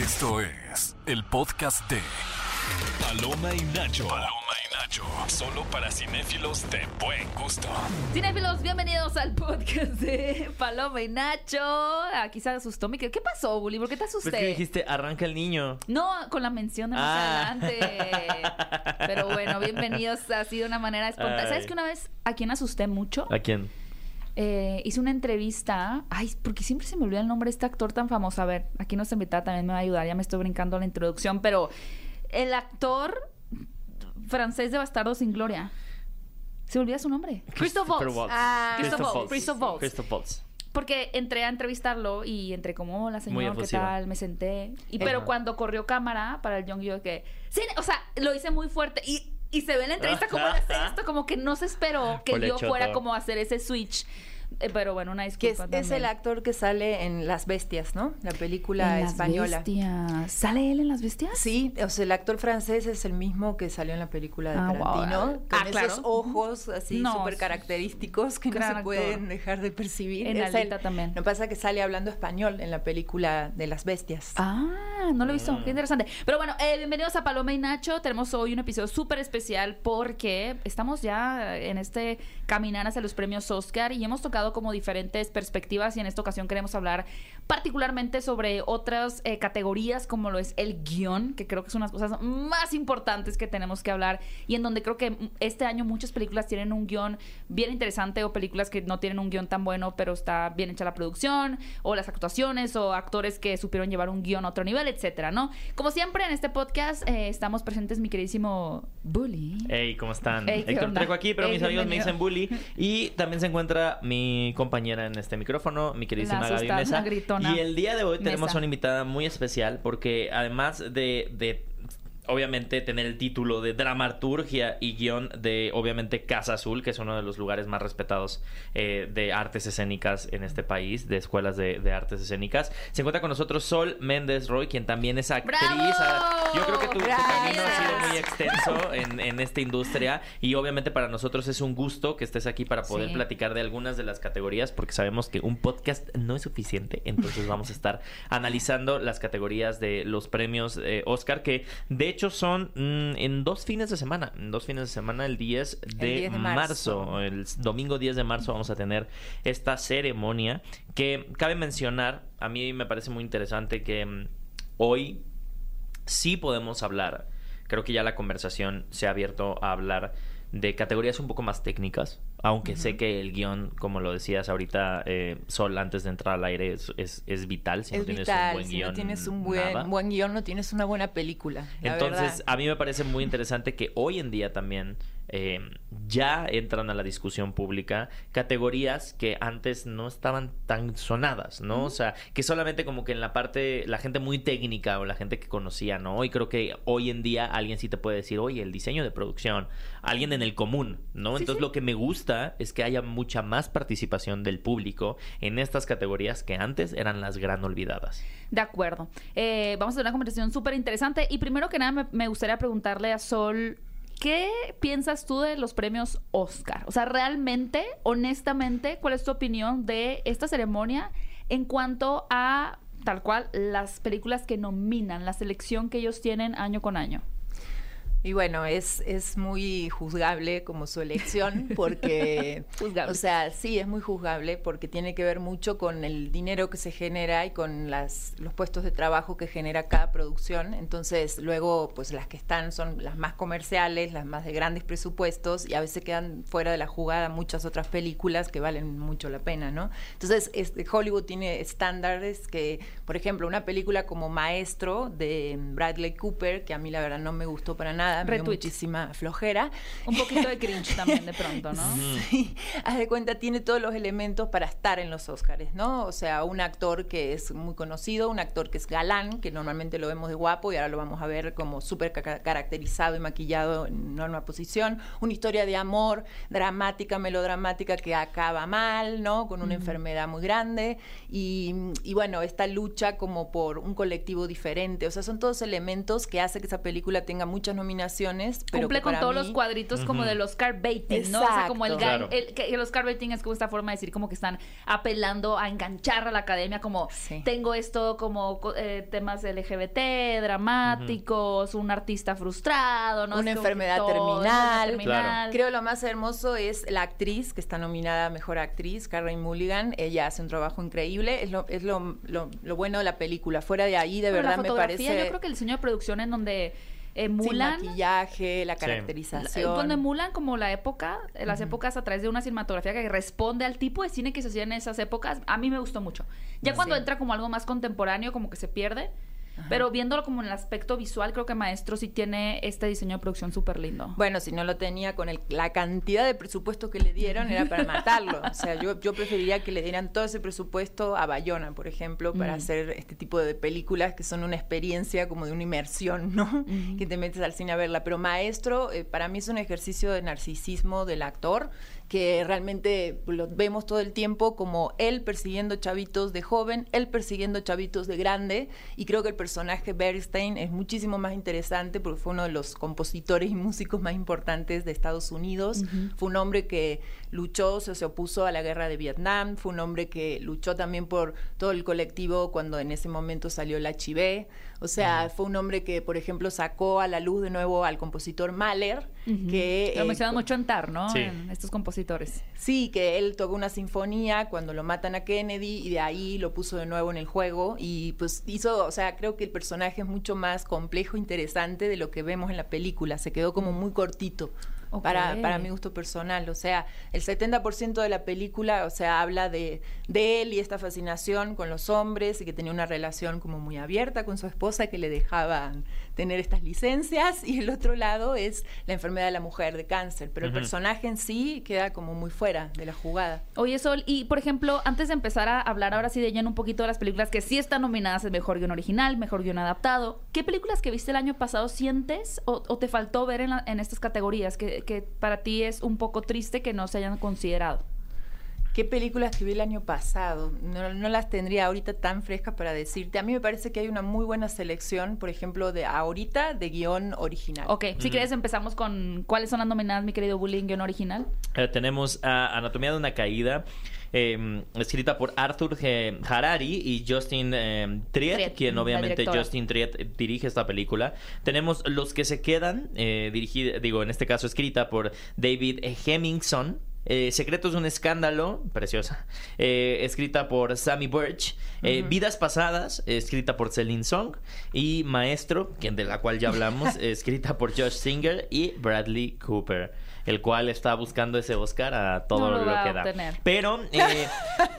Esto es el podcast de Paloma y Nacho. Paloma y Nacho. Solo para cinéfilos de buen gusto. Cinéfilos, bienvenidos al podcast de Paloma y Nacho. Aquí se asustó mi ¿Qué pasó, Bully? ¿Por qué te asusté? Pues que dijiste, arranca el niño. No, con la mención de más Ah. adelante. Pero bueno, bienvenidos así de una manera espontánea. ¿Sabes que una vez a quien asusté mucho? ¿A quién? Eh, hice una entrevista. Ay, porque siempre se me olvida el nombre de este actor tan famoso. A ver, aquí nuestra invitada también me va a ayudar. Ya me estoy brincando la introducción, pero el actor francés de Bastardo sin Gloria. ¿Se me olvida su nombre? Christoph Christopher Waltz. Ah, Christoph Waltz. Christoph Waltz. Christoph Waltz. Porque entré a entrevistarlo y entré como, hola señor, ¿qué tal? Me senté. Y, pero cuando corrió cámara para el Young yo que... Sí, o sea, lo hice muy fuerte. Y, y se ve en la entrevista como esto, como que no se esperó que le yo fuera como a hacer ese switch. Eh, pero bueno, una Que disculpa. es, es el actor que sale en Las Bestias, ¿no? La película En Las española. Bestias. ¿Sale él en Las Bestias? Sí, o sea, el actor francés es el mismo que salió en la película de Ah, wow. Tarantino, con Ah, claro. esos ojos así No, súper característicos que no se actor. pueden dejar de percibir. En Es Alita él. también. Lo que pasa es que sale hablando español en la película de Las Bestias. Ah, no lo he visto. Mm. Qué interesante. Pero bueno, eh, bienvenidos a Paloma y Nacho. Tenemos hoy un episodio súper especial porque estamos ya en este caminar hacia los premios Oscar y hemos tocado como diferentes perspectivas y en esta ocasión queremos hablar particularmente sobre otras eh, categorías como lo es el guion, que creo que son las cosas más importantes que tenemos que hablar y en donde creo que este año muchas películas tienen un guion bien interesante o películas que no tienen un guion tan bueno pero está bien hecha la producción o las actuaciones o actores que supieron llevar un guion a otro nivel, etcétera, ¿no? Como siempre en este podcast eh, estamos presentes mi queridísimo Bully. Hey, ¿cómo están? Hey, ¿qué Héctor? Trejo aquí, pero mis amigos me bienvenido. dicen bully. Y también se encuentra mi compañera en este micrófono, mi queridísima Gaby Mesa. Y el día de hoy tenemos Mesa. una invitada muy especial porque además de, de obviamente tener el título de dramaturgia y guion de obviamente Casa Azul, que es uno de los lugares más respetados eh, de artes escénicas en este país, de escuelas de, de artes escénicas. Se encuentra con nosotros Sol Méndez Roy, quien también es actriz. ¡Bravo! Ah, Yo creo que tu, tu camino ha sido muy extenso en, en esta industria y obviamente para nosotros es un gusto que estés aquí para poder Sí. platicar de algunas de las categorías porque sabemos que un podcast no es suficiente, entonces vamos a estar analizando las categorías de los premios eh, Oscar que de hecho son mm, en dos fines de semana, en dos fines de semana el 10 de, 10 de marzo. marzo. el domingo 10 de marzo vamos a tener esta ceremonia que cabe mencionar, a mí me parece muy interesante que mm, hoy sí podemos hablar. Creo que ya la conversación se ha abierto a hablar de categorías un poco más técnicas, aunque sé que el guion, como lo decías ahorita, eh, Sol, antes de entrar al aire, es, es, es vital. Si es no tienes vital, un buen si guion, no tienes un buen, buen guion, no tienes una buena película. la Entonces, a mí me parece muy interesante que hoy en día también eh, ya entran a la discusión pública categorías que antes no estaban tan sonadas, ¿no? O sea, que solamente como que en la parte, la gente muy técnica o la gente que conocía, ¿no? Y creo que hoy en día alguien sí te puede decir, oye, el diseño de producción, alguien en el común, ¿no? Sí, Entonces, sí. lo que me gusta es que haya mucha más participación del público en estas categorías que antes eran las gran olvidadas. De acuerdo. Eh, vamos a tener una conversación súper interesante. Y primero que nada, me, me gustaría preguntarle a Sol, ¿qué piensas tú de los premios Oscar? O sea, realmente, honestamente, ¿cuál es tu opinión de esta ceremonia en cuanto a, tal cual, las películas que nominan, la selección que ellos tienen año con año? Y bueno, es, es muy juzgable como su elección porque, Juzgable. o sea, sí, es muy juzgable porque tiene que ver mucho con el dinero que se genera y con las, los puestos de trabajo que genera cada producción. Entonces, luego, pues las que están son las más comerciales, las más de grandes presupuestos y a veces quedan fuera de la jugada muchas otras películas que valen mucho la pena, ¿no? Entonces, este, Hollywood tiene estándares que, por ejemplo, una película como Maestro de Bradley Cooper, que a mí la verdad no me gustó para nada, me dio Retweet. muchísima flojera. Un poquito de cringe también de pronto, ¿no? Sí, haz de cuenta, tiene todos los elementos para estar en los Óscares, ¿no? O sea, un actor que es muy conocido, un actor que es galán, que normalmente lo vemos de guapo y ahora lo vamos a ver como súper ca- caracterizado y maquillado en una posición, una historia de amor dramática, melodramática que acaba mal, ¿no? Con una enfermedad muy grande y, y bueno, esta lucha como por un colectivo diferente, o sea, son todos elementos que hace que esa película tenga muchas nominaciones nominaciones. Pero Cumple con para todos mí- los cuadritos como del Oscar baiting, ¿no? O sea, como el, Claro. el, Oscar baiting es como esta forma de decir como que están apelando a enganchar a la academia, como Sí. tengo esto como co- eh, temas LGBT, dramáticos, un artista frustrado, ¿no? Una enfermedad todo, terminal. Claro. terminal. Creo lo más hermoso es la actriz que está nominada a Mejor Actriz, Karen Mulligan. Ella hace un trabajo increíble. Es lo, es lo, lo- lo bueno de la película. Fuera de ahí, de verdad la me fotografía, parece... yo creo que el diseño de producción en donde emulan maquillaje, la caracterización. Donde emulan como la época, eh, las épocas a través de una cinematografía que responde al tipo de cine que se hacía en esas épocas, a mí me gustó mucho. Ya cuando entra como algo más contemporáneo, como que se pierde. Pero viéndolo como en el aspecto visual, creo que Maestro sí tiene este diseño de producción súper lindo. Bueno, si no lo tenía con el- la cantidad de presupuesto que le dieron, era para matarlo. O sea, yo, yo preferiría que le dieran todo ese presupuesto a Bayona, por ejemplo, para Mm. hacer este tipo de películas que son una experiencia como de una inmersión, ¿no? Que te metes al cine a verla. Pero Maestro, eh, para mí es un ejercicio de narcisismo del actor que realmente lo vemos todo el tiempo como él persiguiendo chavitos de joven, él persiguiendo chavitos de grande, y creo que el personaje Bernstein es muchísimo más interesante porque fue uno de los compositores y músicos más importantes de Estados Unidos, fue un hombre que luchó, se, se opuso a la guerra de Vietnam, fue un hombre que luchó también por todo el colectivo cuando en ese momento salió el HIV, o sea, fue un hombre que, por ejemplo, sacó a la luz de nuevo al compositor Mahler, que... Lo eh, mencionan mucho en TAR, ¿no? Sí. En estos compositores. Sí, que él tocó una sinfonía cuando lo matan a Kennedy y de ahí lo puso de nuevo en el juego y pues hizo, o sea, creo que el personaje es mucho más complejo, interesante de lo que vemos en la película, se quedó como muy cortito. Para, para mi gusto personal, o sea, el 70% de la película, o sea, habla de, de él y esta fascinación con los hombres y que tenía una relación como muy abierta con su esposa que le dejaban tener estas licencias y el otro lado es la enfermedad de la mujer de cáncer, pero el personaje en sí queda como muy fuera de la jugada. Oye, Sol, y por ejemplo, antes de empezar a hablar ahora sí de lleno un poquito de las películas que sí están nominadas en Mejor Guión Original, Mejor Guión Adaptado, ¿qué películas que viste el año pasado sientes o, o te faltó ver en, la- en estas categorías que, que para ti es un poco triste que no se hayan considerado? ¿Qué películas que vi el año pasado? No, no las tendría ahorita tan frescas para decirte. A mí me parece que hay una muy buena selección, por ejemplo, de ahorita de guion original. Ok, si quieres empezamos con cuáles son las nominadas, mi querido Bullying Guión Original. Eh, tenemos a Anatomía de una caída, eh, escrita por Arthur G. Harari y Justin eh, Triet, Triet, quien obviamente. Justin Triet eh, dirige esta película. Tenemos Los que se quedan, eh, dirigida, digo, en este caso escrita por David Hemmingson. Eh, Secretos de un escándalo, preciosa, eh, escrita por Sammy Birch. Eh, Vidas pasadas, escrita por Celine Song. Y Maestro, quien de la cual ya hablamos, escrita por Josh Singer y Bradley Cooper, el cual está buscando ese Oscar a todo No lo que da. obtener. Pero eh,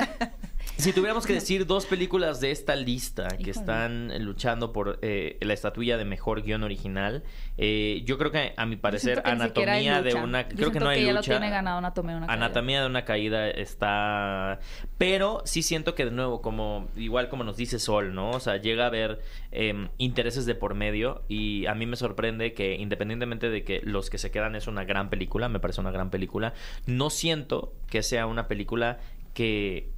si tuviéramos que decir dos películas de esta lista que Híjole. están luchando por eh, la estatuilla de mejor guion original, eh, yo creo que a mi parecer hay Anatomía de una Yo creo que no hay que ya lo lucha. tiene ganado Anatomía de una caída. Anatomía de una caída está. Pero sí siento que de nuevo, como igual como nos dice Sol, ¿no? O sea, llega a haber em, intereses de por medio. Y a mí me sorprende que, independientemente de que Los que se quedan es una gran película, me parece una gran película, no siento que sea una película que.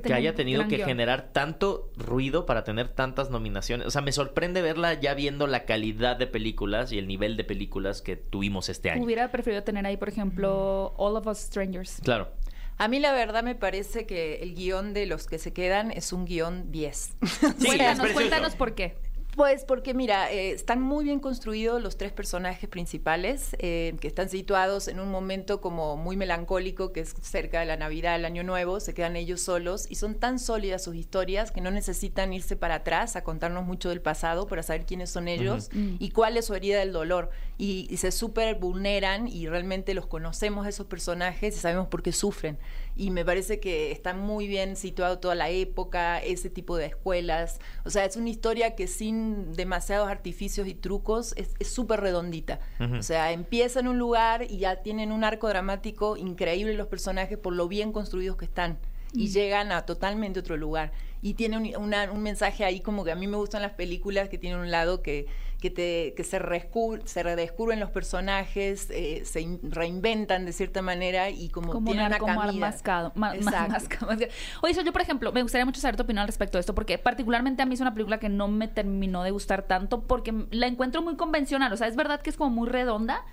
Que haya tenido que guion. generar tanto ruido para tener tantas nominaciones. O sea, me sorprende verla ya viendo la calidad de películas y el nivel de películas que tuvimos este año. Hubiera preferido tener ahí, por ejemplo, All of Us Strangers. Claro. A mí la verdad me parece que el guion de los que se quedan es un guion 10. Sí, cuéntanos, cuéntanos por qué. Pues porque mira, eh, están muy bien construidos los tres personajes principales, eh, que están situados en un momento como muy melancólico, que es cerca de la Navidad, el Año Nuevo, se quedan ellos solos y son tan sólidas sus historias que no necesitan irse para atrás a contarnos mucho del pasado para saber quiénes son ellos Ujú. y cuál es su herida del dolor. Y, y se súper vulneran y realmente los conocemos a esos personajes y sabemos por qué sufren. Y me parece que está muy bien situado toda la época, ese tipo de escuelas. O sea, es una historia que sin demasiados artificios y trucos es súper redondita. O sea, empieza en un lugar y ya tienen un arco dramático increíble los personajes por lo bien construidos que están. Y Mm. llegan a totalmente otro lugar. Y tiene un, una- un mensaje ahí como que a mí me gustan las películas que tienen un lado que, que, te, que se, rescu- se redescubren los personajes, eh, se in- reinventan de cierta manera y como, como tienen un una como mascado, ma- ma- mascado, mascado. Oye, yo por ejemplo, me gustaría mucho saber tu opinión al respecto de esto, porque particularmente a mí es una película que no me terminó de gustar tanto, porque la encuentro muy convencional, o sea, es verdad que es como muy redonda,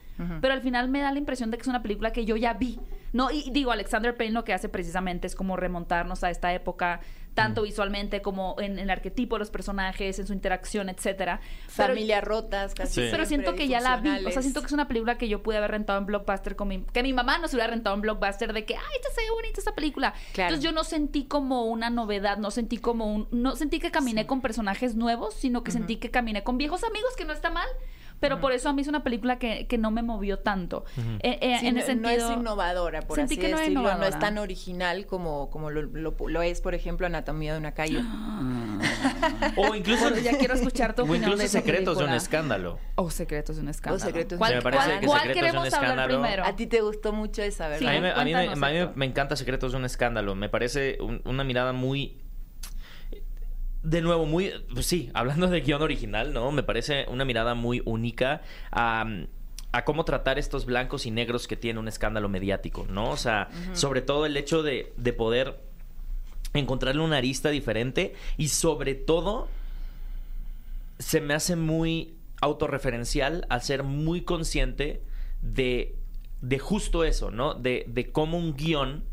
pero al final me da la impresión de que es una película que yo ya vi. No, y digo, Alexander Payne lo que hace precisamente es como remontarnos a esta época, tanto visualmente como en, en el arquetipo de los personajes, en su interacción, etcétera. Familias rotas, casi Sí. pero siento que ya la vi. O sea, siento que es una película que yo pude haber rentado en Blockbuster con mi... Que mi mamá nos hubiera rentado en Blockbuster de que, ay, esta se ve bonita esta película. Claro. Entonces yo no sentí como una novedad, no sentí como un... No sentí que caminé con personajes nuevos, sino que sentí que caminé con viejos amigos, que no está mal. Pero por eso a mí es una película que, que no me movió tanto. Eh, eh, Sí, en no, ese no sentido... es innovadora, por sentí así que no era decirlo. No es innovadora. tan original como, como lo, lo- lo es, por ejemplo, Anatomía de una caída. O incluso, Bueno, ya quiero escuchar tu o opinión incluso de secretos de un película. escándalo. O Secretos de un escándalo. Secretos de un ¿Cuál, me parece cuál- que cuál Secretos de un queremos hablar escándalo- primero? A ti te gustó mucho esa, ¿verdad? Sí, a mí, me, a mí me- a mí me encanta Secretos de un escándalo. Me parece un- una mirada muy... De nuevo, muy... pues sí, hablando de guion original, ¿no? Me parece una mirada muy única a, a cómo tratar estos blancos y negros que tiene un escándalo mediático, ¿no? O sea, sobre todo el hecho de, de poder encontrarle una arista diferente y sobre todo se me hace muy autorreferencial al ser muy consciente de, de justo eso, ¿no? De, de cómo un guion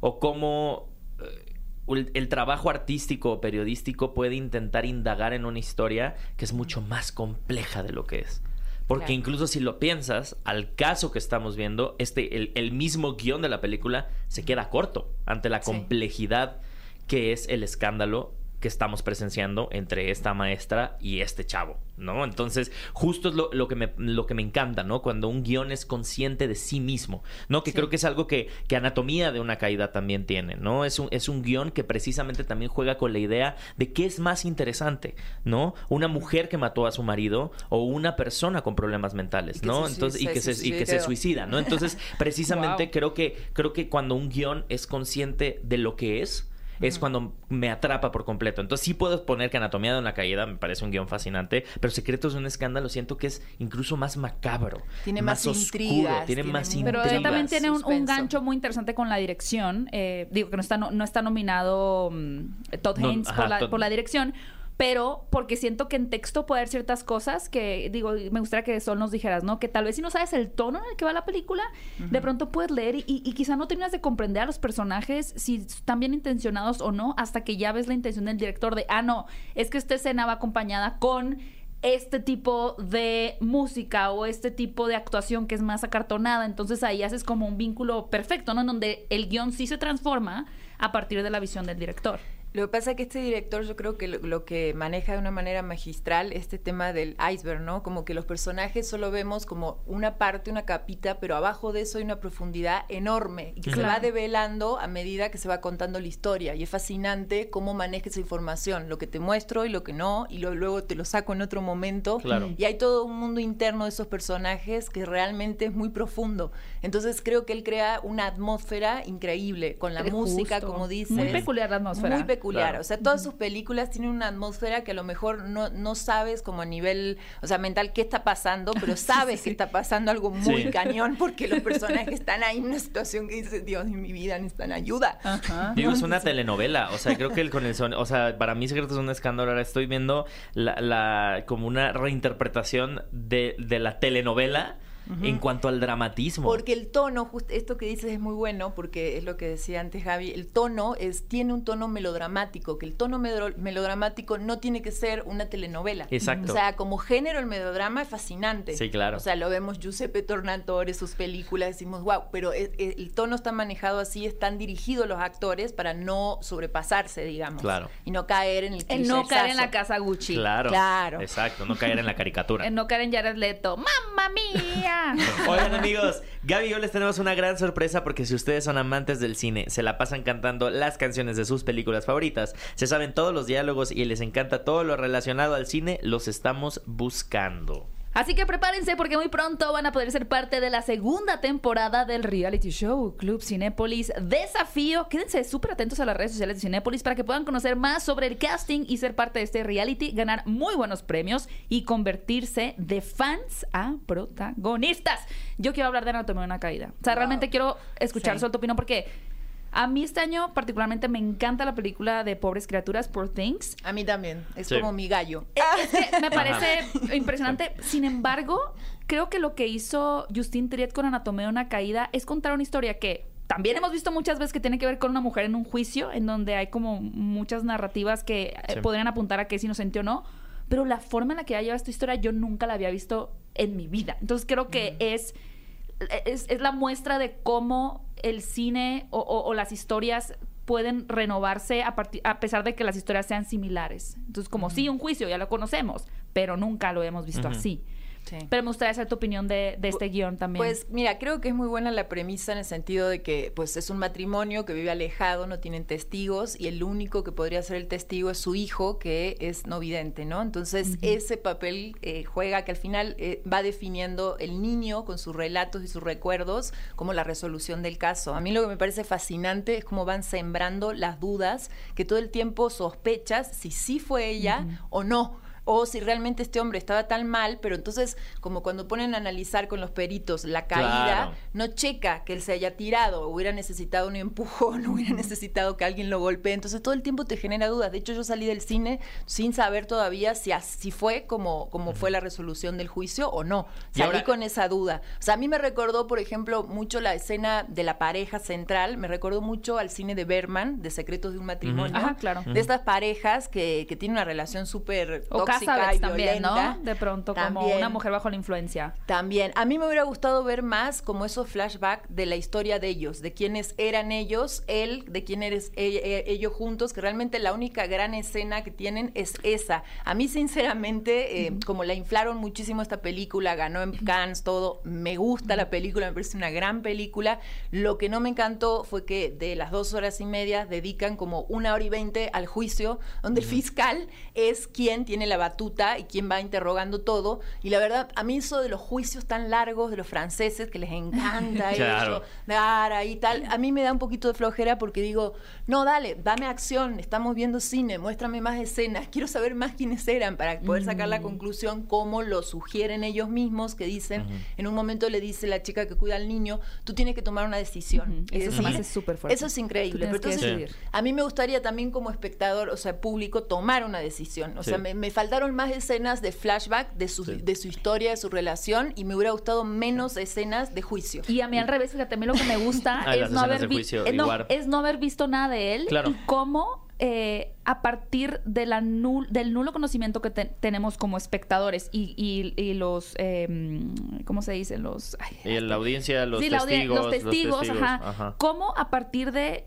o cómo eh, el, el trabajo artístico o periodístico puede intentar indagar en una historia que es mucho más compleja de lo que es. Porque Claro. incluso si lo piensas, al caso que estamos viendo, este, el, el mismo guion de la película se queda corto ante la Sí. complejidad que es el escándalo que estamos presenciando entre esta maestra y este chavo, ¿no? Entonces, justo es lo, lo que, me, lo que me encanta, ¿no? Cuando un guion es consciente de sí mismo, ¿no? Que Sí. creo que es algo que, que Anatomía de una Caída también tiene, ¿no? Es un, es un guion que precisamente también juega con la idea de qué es más interesante, ¿no? Una mujer que mató a su marido o una persona con problemas mentales, Y que ¿no? se Entonces, y que se se, y que se suicidó. suicida, ¿no? Entonces, precisamente Wow. creo que creo que cuando un guion es consciente de lo que es es cuando me atrapa por completo. Entonces sí puedo poner que Anatomía de una caída me parece un guion fascinante, pero Secretos de un escándalo siento que es incluso más macabro. Tiene más oscuro, intrigas, tiene tiene más Pero también tiene un, un gancho muy interesante con la dirección. Eh, digo que no está, no, no está nominado mm, Todd No, Haynes ajá, por, la, Todd- por la dirección. Pero porque siento que en texto puede haber ciertas cosas que, digo, me gustaría que Sol nos dijeras, ¿no? Que tal vez si no sabes el tono en el que va la película, de pronto puedes leer y, y quizá no terminas de comprender a los personajes si están bien intencionados o no, hasta que ya ves la intención del director de, ah, no, es que esta escena va acompañada con este tipo de música o este tipo de actuación que es más acartonada. Entonces ahí haces como un vínculo perfecto, ¿no? En donde el guion sí se transforma a partir de la visión del director. Lo que pasa es que este director yo creo que lo, lo que maneja de una manera magistral este tema del iceberg, ¿no? Como que los personajes solo vemos como una parte, una capita, pero abajo de eso hay una profundidad enorme y que se va develando a medida que se va contando la historia. Y es fascinante cómo maneja esa información, lo que te muestro y lo que no, y lo- luego te lo saco en otro momento. Claro. Y hay todo un mundo interno de esos personajes que realmente es muy profundo. Entonces creo que él crea una atmósfera increíble con la Eh, música, justo. como dices. Muy peculiar la atmósfera. Muy peculiar. Claro. O sea, todas sus películas tienen una atmósfera que a lo mejor no, no sabes como a nivel, o sea, mental qué está pasando, pero sabes que está pasando algo muy Sí. cañón porque los personajes están ahí en una situación que dices, Dios mi vida, necesitan ayuda. Ajá. Digo, es una telenovela, o sea, creo que el, con el son, o sea, para mí Secretos es un escándalo, ahora estoy viendo la, la como una reinterpretación de, de la telenovela en cuanto al dramatismo. Porque el tono, justo esto que dices es muy bueno, porque es lo que decía antes Javi, el tono es, tiene un tono melodramático, que el tono melodramático no tiene que ser una telenovela. Exacto. O sea, como género el melodrama es fascinante. Sí, claro. O sea, lo vemos Giuseppe Tornatore, sus películas, decimos, wow, pero es- es- el tono está manejado así, están dirigidos los actores para no sobrepasarse, digamos. Claro. Y no caer en el El no caer en la casa Gucci. Claro. Claro. Exacto, no caer en la caricatura. El no caer en Jared Leto. ¡Mamma mía! Oigan amigos, Gaby y yo les tenemos una gran sorpresa porque si ustedes son amantes del cine, se la pasan cantando las canciones de sus películas favoritas, se saben todos los diálogos y les encanta todo lo relacionado al cine, los estamos buscando. Así que prepárense porque muy pronto van a poder ser parte de la segunda temporada del reality show Club Cinépolis Desafío. Quédense súper atentos a las redes sociales de Cinépolis para que puedan conocer más sobre el casting y ser parte de este reality, ganar muy buenos premios y convertirse de fans a protagonistas. Yo quiero hablar de Anatomía de una Caída. O sea, Wow. realmente quiero escuchar Sí. su opinión porque a mí este año particularmente me encanta la película de Pobres Criaturas, Poor Things. A mí también. Es Sí. como mi gallo. Es que me parece impresionante. Sin embargo, creo que lo que hizo Justin Triet con Anatomía de una caída es contar una historia que también hemos visto muchas veces que tiene que ver con una mujer en un juicio, en donde hay como muchas narrativas que eh, Sí. podrían apuntar a que es inocente o no. Pero la forma en la que ella lleva esta historia yo nunca la había visto en mi vida. Entonces creo que es, es, es la muestra de cómo el cine o, o- o las historias pueden renovarse a, a pesar de que las historias sean similares. Entonces, como sí, un juicio, ya lo conocemos, pero nunca lo hemos visto así. Sí. Pero me gustaría saber tu opinión de, de este guion también. Pues mira, creo que es muy buena la premisa en el sentido de que pues es un matrimonio que vive alejado, no tienen testigos y el único que podría ser el testigo es su hijo que es no vidente, ¿no? Entonces ese papel eh, juega que al final eh, va definiendo el niño con sus relatos y sus recuerdos como la resolución del caso. A mí lo que me parece fascinante es cómo van sembrando las dudas que todo el tiempo sospechas si sí fue ella o no o si realmente este hombre estaba tan mal, pero entonces como cuando ponen a analizar con los peritos la caída, Claro. no checa que él se haya tirado, hubiera necesitado un empujón, hubiera necesitado que alguien lo golpee, entonces todo el tiempo te genera dudas. De hecho, yo salí del cine sin saber todavía si así fue como, como fue la resolución del juicio o no. Salí ahora- con esa duda. O sea, a mí me recordó, por ejemplo, mucho la escena de la pareja central, me recordó mucho al cine de Berman, de Secretos de un matrimonio. Ajá, claro. De estas parejas que, que tienen una relación súper tóxica Casabets también, violenta. ¿no? De pronto, como También. una mujer bajo la influencia. También. A mí me hubiera gustado ver más como esos flashbacks de la historia de ellos, de quiénes eran ellos, él, de quién eres e- e- ellos juntos, que realmente la única gran escena que tienen es esa. A mí, sinceramente, eh, como la inflaron muchísimo esta película, ganó en Cannes, todo, me gusta la película, me parece una gran película. Lo que no me encantó fue que de las dos horas y media dedican como una hora y veinte al juicio, donde el fiscal es quien tiene la batuta y quien va interrogando todo. Y la verdad, a mí eso de los juicios tan largos de los franceses, que les encanta Claro. eso, dar ahí tal, a mí me da un poquito de flojera porque digo, no, dale, dame acción, estamos viendo cine, muéstrame más escenas, quiero saber más quiénes eran para poder sacar la conclusión como lo sugieren ellos mismos, que dicen, en un momento le dice la chica que cuida al niño, tú tienes que tomar una decisión. Eso súper fuerte. Es increíble. Pero entonces, a mí me gustaría también como espectador, o sea, público, tomar una decisión. O Sí. sea, me, me faltaron más escenas de flashback de su, Sí. de su historia, de su relación, y me hubiera gustado menos escenas de juicio. Y a mí al revés, fíjate, a mí lo que me gusta Ah, es, no haber juicio, eh, no, igual. es no haber visto nada de él Claro. y cómo eh, a partir de la nul- del nulo conocimiento que te- tenemos como espectadores y, y- y los, eh, ¿cómo se dice? Los... ay, Y la audiencia, los Sí, la audien- testigos. los testigos, testigos, ajá. Cómo a partir de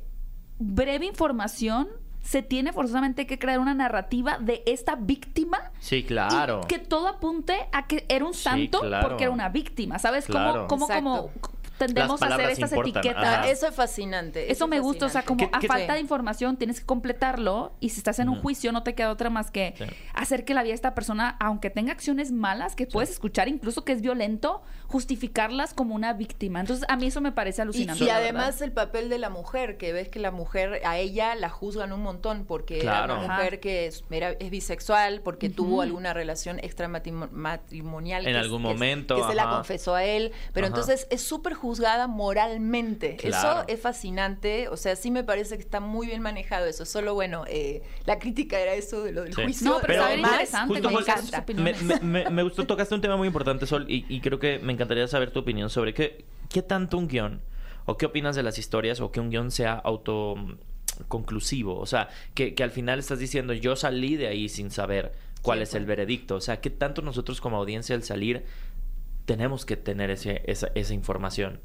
breve información se tiene forzosamente que crear una narrativa de esta víctima Sí, claro. y que todo apunte a que era un Sí, santo claro. porque era una víctima, ¿sabes? Claro. Cómo, cómo, como. Tendemos a hacer estas importan, etiquetas. ajá. Eso es fascinante. Eso es me gusta, o sea, como ¿Qué- a falta Sí. de información tienes que completarlo y si estás en un juicio no te queda otra más que Sí. hacer que la vida de esta persona, aunque tenga acciones malas que puedes escuchar, incluso que es violento, justificarlas como una víctima. Entonces, a mí eso me parece alucinante. y además verdad. el papel de la mujer, que ves que la mujer, a ella la juzgan un montón porque Claro. era una Ajá. mujer que es, era- es bisexual, porque tuvo alguna relación extramatrimonial. En que algún es- que es- momento, Que se la confesó a él, pero Ajá. entonces es súper juzgada moralmente. Claro. Eso es fascinante, o sea, sí me parece que está muy bien manejado eso. Solo, bueno, eh, la crítica era eso de lo del Sí. juicio. No, pero, Pero está bien más, interesante justo me encanta. Me, opiniones. me- me- me gustó, tocaste un tema muy importante, Sol, y, y creo que me encantaría saber tu opinión sobre qué, qué tanto un guion, o qué opinas de las historias, o que un guion sea auto mm, conclusivo. O sea, que, que al final estás diciendo, yo salí de ahí sin saber cuál Sí, es el veredicto. O sea, qué tanto nosotros como audiencia al salir tenemos que tener ese, esa, esa información.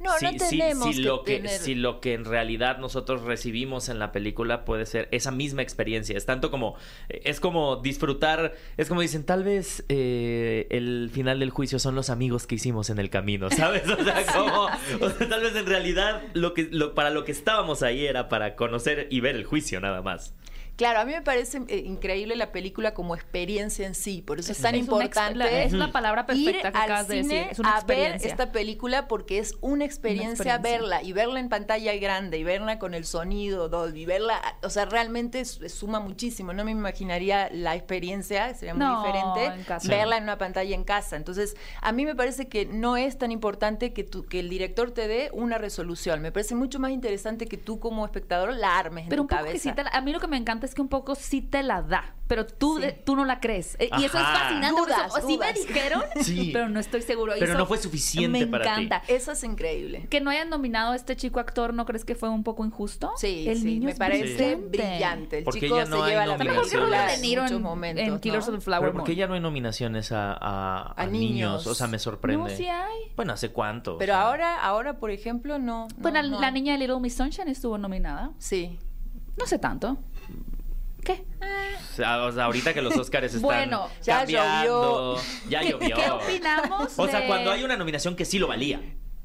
No, no Si- si- tenemos si que lo que, tener- si lo que en realidad nosotros recibimos en la película puede ser esa misma experiencia. Es tanto como, es como disfrutar, es como dicen, tal vez eh, el final del juicio son los amigos que hicimos en el camino, ¿sabes? O sea, como, o sea, tal vez en realidad lo que, lo, para lo que estábamos ahí era para conocer y ver el juicio nada más. Claro, a mí me parece eh, increíble la película como experiencia en sí, por eso es tan Es una importante. es la palabra ir perfecta que al acabas de cine decir. Es una a ver esta película porque es una experiencia, experiencia. verla y verla en pantalla grande y verla con el sonido Dolby, verla, o sea, realmente suma muchísimo. No me imaginaría la experiencia, sería muy No, diferente en casa. verla en una pantalla en casa. Entonces, a mí me parece que no es tan importante que, tú, que el director te dé una resolución. Me parece mucho más interesante que tú como espectador la armes Pero en un tu poco que cabeza. sí te la- a mí lo que me encanta es que un poco sí te la da, pero tú, Sí. de- tú no la crees. Eh, Y eso es fascinante. porque Dudas, eso- sí me dijeron, Sí. pero no estoy seguro. Pero eso no fue suficiente me para ti. encanta. Eso es increíble. Que no hayan nominado a este chico actor, ¿no crees que fue un poco injusto? Sí, el sí, niño me es parece brillante. El Porque chico ya no se hay lleva la película en en, muchos momentos, en Killers ¿no? of the Flower Pero Moon. ¿por qué ya no hay nominaciones a, a- A a niños? niños. O sea, me sorprende. No, sí hay. Bueno, ¿hace cuánto? Pero O sea, ahora, ahora, por ejemplo, no. no, Bueno, no la niña de Little Miss Sunshine estuvo nominada. Sí. No sé tanto. ¿Qué? O sea, o sea, ahorita que los Oscars están Bueno, ya cambiando, ya ¿Qué, llovió. qué opinamos? O sea, de- cuando hay una nominación que sí lo valía,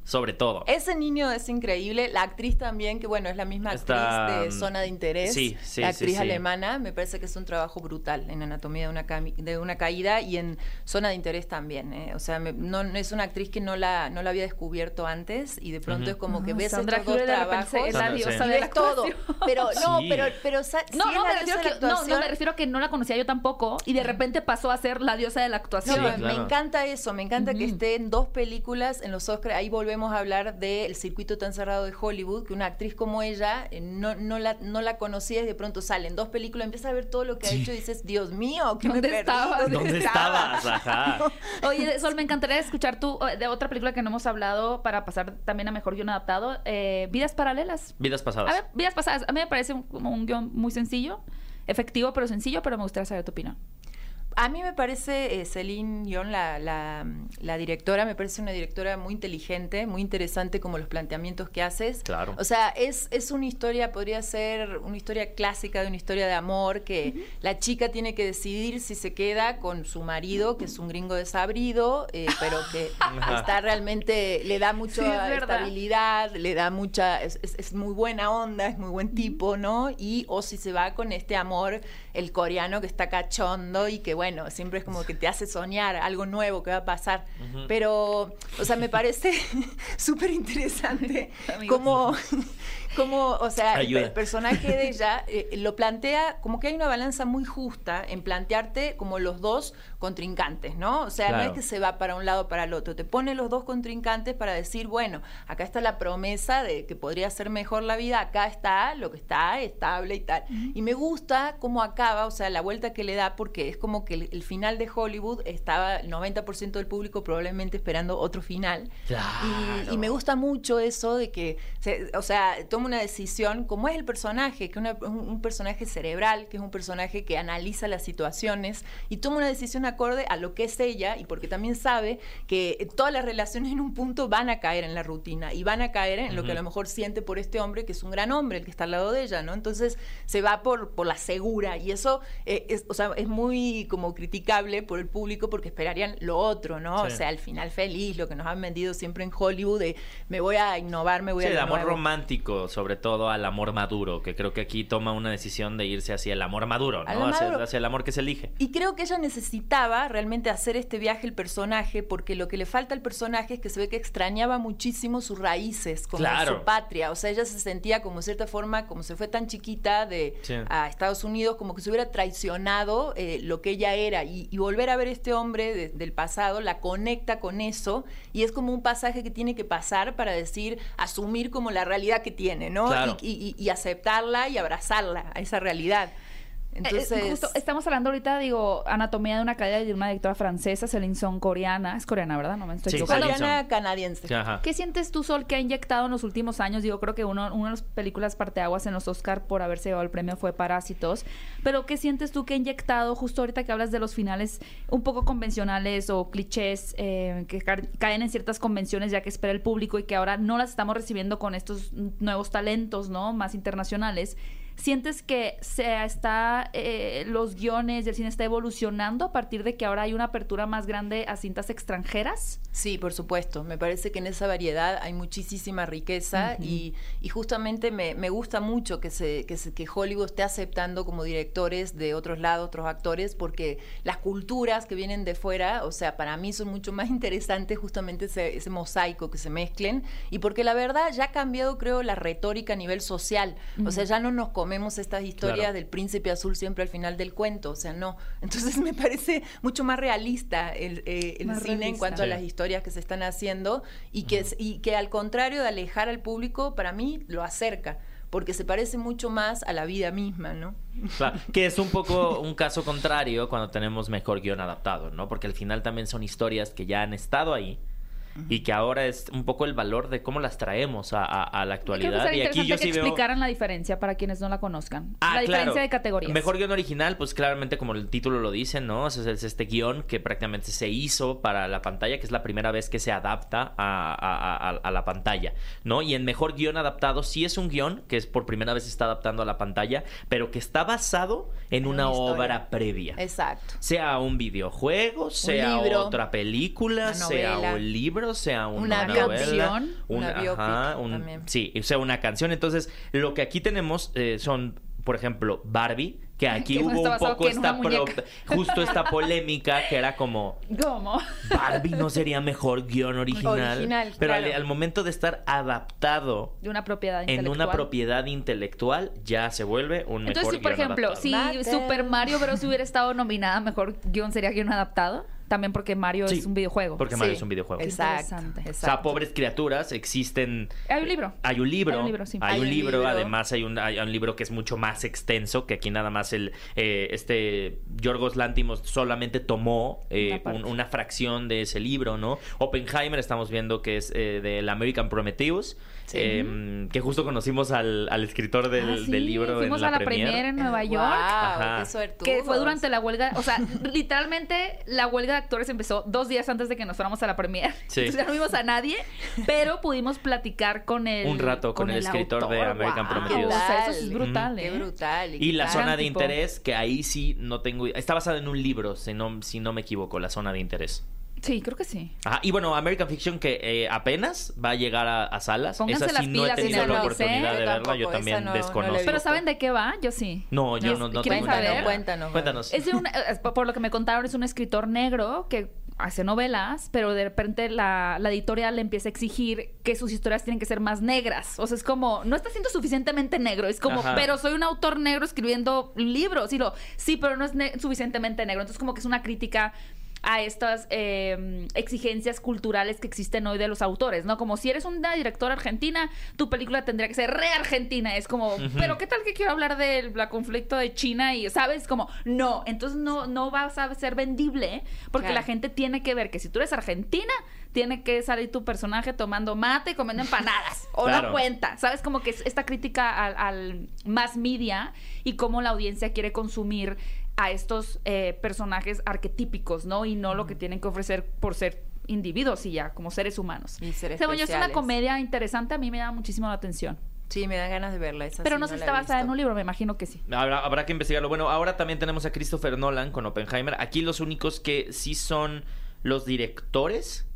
sobre todo. Ese niño es increíble. La actriz también, que bueno, es la misma Está, actriz de mm, Zona de Interés. sí, sí, la actriz sí. alemana. Me parece que es un trabajo brutal en Anatomía de una, cami- de una caída y en Zona de Interés también. ¿eh? O sea, me- no, es una actriz que no la, no la había descubierto antes y de pronto es como que ves Sandra estos dos trabajos. es la diosa sí. de la todo. Pero no, Sí. pero, pero sa- No, no, la me refiero que, no, no, me refiero que no la conocía yo tampoco y de repente pasó a ser la diosa de la No, actuación. Sí, me- claro. me encanta eso, me encanta que esté en dos películas en los Oscars. Ahí volvemos a hablar del circuito tan cerrado de Hollywood, que una actriz como ella eh, no, no, la, no la conocías y de pronto sale en dos películas, empiezas a ver todo lo que ha hecho y dices, Dios mío, ¿qué me ¿Dónde estabas? ¿Dónde estabas? Ajá. Oye, Sol, me encantaría escuchar tú eh, de otra película que no hemos hablado para pasar también a mejor guion adaptado, eh, Vidas Paralelas. Vidas pasadas. A ver, Vidas Pasadas, a mí me parece un- como un guion muy sencillo, efectivo pero sencillo, pero me gustaría saber tu opinión. A mí me parece, eh, Celine Dion, la, la, la directora, me parece una directora muy inteligente, muy interesante como los planteamientos que haces. Claro. O sea, es, es una historia, podría ser una historia clásica de una historia de amor, que la chica tiene que decidir si se queda con su marido, que es un gringo desabrido, eh, pero que está realmente, le da Sí, mucha es verdad. estabilidad, le da mucha, es, es- es muy buena onda, es muy buen tipo, ¿no? Y o si se va con este amor, el coreano que está cachondo y que bueno, siempre es como que te hace soñar algo nuevo que va a pasar. Pero, o sea, me parece súper interesante cómo, cómo, o sea, Ayuda. el personaje de ella eh, lo plantea como que hay una balanza muy justa en plantearte como los dos contrincantes, ¿no? O sea, no Claro. es que se va para un lado o para el otro, te pone los dos contrincantes para decir, bueno, acá está la promesa de que podría ser mejor la vida, acá está lo que está estable y tal. Y me gusta cómo acaba, o sea, la vuelta que le da, porque es como que el, el final de Hollywood estaba el 90% del público probablemente esperando otro final. Y, y me gusta mucho eso de que, se- o sea, toma una decisión, como es el personaje, que es un, un personaje cerebral, que es un personaje que analiza las situaciones y toma una decisión acorde a lo que es ella y porque también sabe que todas las relaciones en un punto van a caer en la rutina y van a caer en lo que a lo mejor siente por este hombre, que es un gran hombre, el que está al lado de ella, ¿no? Entonces se va por, por la segura y eso eh, es, o sea, es muy como criticable por el público porque esperarían lo otro, ¿no? O Sí. sea, el final feliz, lo que nos han vendido siempre en Hollywood de me voy a innovar, me voy Sí, a el amor nuevo. romántico, sobre todo al amor maduro, que creo que aquí toma una decisión de irse hacia el amor maduro, ¿no? Hacia, el amor que se elige. Y creo que ella realmente hacer este viaje el personaje, porque lo que le falta al personaje es que se ve que extrañaba muchísimo sus raíces, como Claro. su patria. O sea, ella se sentía como de cierta forma, como se fue tan chiquita de Sí. a Estados Unidos, como que se hubiera traicionado eh, lo que ella era. Y, y volver a ver este hombre de- del pasado la conecta con eso, y es como un pasaje que tiene que pasar para decir, asumir como la realidad que tiene, ¿no? Claro. Y, y- y aceptarla y abrazarla a esa realidad. Entonces, Eh, justo estamos hablando ahorita, digo, anatomía de una caída de una directora francesa, Celine Song, coreana. Es coreana, ¿verdad? No me estoy Sí, equivocando. Coreana canadiense. Ajá. ¿Qué sientes tú, Sol, que ha inyectado en los últimos años? Digo, creo que uno, una de las películas parteaguas en los Oscar por haberse llevado el premio fue Parásitos. Pero ¿qué sientes tú que ha inyectado justo ahorita que hablas de los finales un poco convencionales o clichés eh, que ca- caen en ciertas convenciones ya que espera el público y que ahora no las estamos recibiendo con estos nuevos talentos, ¿no? Más internacionales. ¿Sientes que se está eh, los guiones del cine está evolucionando a partir de que ahora hay una apertura más grande a cintas extranjeras? Sí, por supuesto. Me parece que en esa variedad hay muchísima riqueza y, y, justamente me, me, gusta mucho que, se, que, se, que Hollywood esté aceptando como directores de otros lados, otros actores, porque las culturas que vienen de fuera, o sea, para mí son mucho más interesantes justamente ese, ese mosaico que se mezclen y porque la verdad ya ha cambiado, creo, la retórica a nivel social. O sea, ya no nos comemos estas historias claro. del príncipe azul siempre al final del cuento, o sea, no. Entonces me parece mucho más realista el, eh, el Más cine en realista. cuanto a Sí. las historias que se están haciendo y que, y que al contrario de alejar al público, para mí lo acerca, porque se parece mucho más a la vida misma, ¿no? Claro, que es un poco un caso contrario cuando tenemos mejor guion adaptado, ¿no? Porque al final también son historias que ya han estado ahí y que ahora es un poco el valor de cómo las traemos a, a- a la Creo que actualidad. sería Y aquí yo que sí veo... explicaran la diferencia para quienes no la conozcan. Ah, la diferencia claro. de categorías. Mejor guion original, pues claramente como el título lo dice, ¿no? O sea, es este guion que prácticamente se hizo para la pantalla, que es la primera vez que se adapta a, la pantalla, ¿no? Y en mejor guion adaptado sí es un guion que es por primera vez se está adaptando a la pantalla, pero que está basado en, En una, obra previa. Exacto. Sea un videojuego, sea otra película, sea un libro, sea una, una novela, canción, una biopic ajá, un- también. sí, o sea, una canción. Entonces, lo que aquí tenemos eh, son, por ejemplo, Barbie, que aquí hubo un poco esta pro- justo esta polémica que era como ¿Cómo? Barbie no sería mejor guion original, Original, pero al, claro. al momento de estar adaptado De una propiedad en una propiedad intelectual ya se vuelve un mejor Entonces, si por ejemplo, adaptado. si. Super Mario Bros. hubiera estado nominada mejor guion, ¿sería guion adaptado? También porque Mario Sí, es un videojuego. porque Mario es un videojuego. Exacto. Interesante. O sea, exacto. pobres criaturas existen Hay un libro. Hay un libro. Hay un libro, sí. Hay Hay un un libro, libro. además hay un, hay un libro que es mucho más extenso, que aquí nada más el eh, este Yorgos Lántimos solamente tomó eh, Una parte. un- una fracción de ese libro, ¿no? Oppenheimer estamos viendo que es eh, del American Prometheus, Sí. eh, que justo conocimos al, al escritor del, Ah, sí, del libro Fuimos en la, a la premier. premier en Nueva York. Ajá. qué. Que fue durante la huelga, o sea, literalmente la huelga de actores empezó dos días antes de que nos fuéramos a la premier. Sí. Entonces ya no vimos a nadie, pero pudimos platicar con el Un rato con el escritor de American. O sea, eso es brutal, Qué ¿eh? brutal. Y la zona de tipo. interés, que ahí sí no tengo... Está basada en un libro, si no, si no me equivoco, la zona de interés. Sí, creo que sí. Ajá, y bueno, American Fiction que eh, apenas va a llegar a, a salas. Pónganse esa sí las no he pilas, tenido la ¿eh? oportunidad de Yo verla, tampoco, yo también esa no- no la he desconozco. visto. Pero ¿saben de qué va? Yo sí. No, yo Es- no, no ¿quieren tengo saber? idea. Cuéntanos. Cuéntanos. Es de un, es- por lo que me contaron, es un escritor negro que hace novelas, pero de repente la, la editorial le empieza a exigir que sus historias tienen que ser más negras. O sea, es como, no está siendo suficientemente negro. Es como, Ajá. pero soy un autor negro escribiendo libros. Y lo, sí, pero no es ne- suficientemente negro. Entonces, como que es una crítica a estas eh, exigencias culturales que existen hoy de los autores, ¿no? Como si eres una directora argentina, tu película tendría que ser re argentina. Es como, pero ¿qué tal que quiero hablar del la conflicto de China y, ¿sabes? Como, no, entonces no, no vas a ser vendible porque Claro. la gente tiene que ver que si tú eres argentina, tiene que salir tu personaje tomando mate y comiendo empanadas. O Claro. no cuenta, ¿sabes? Como que es esta crítica al, al más media y cómo la audiencia quiere consumir a estos eh, personajes arquetípicos, ¿no? Y no lo que tienen que ofrecer por ser individuos y ya, como seres humanos. Y ser Según yo, es una comedia interesante, a mí me llama muchísimo la atención. Sí, me dan ganas de verla. Esa Pero sí no la está basada en un libro, me imagino que sí. Habrá, habrá que investigarlo. Bueno, ahora también tenemos a Christopher Nolan con Oppenheimer. Aquí los únicos que sí son los directores.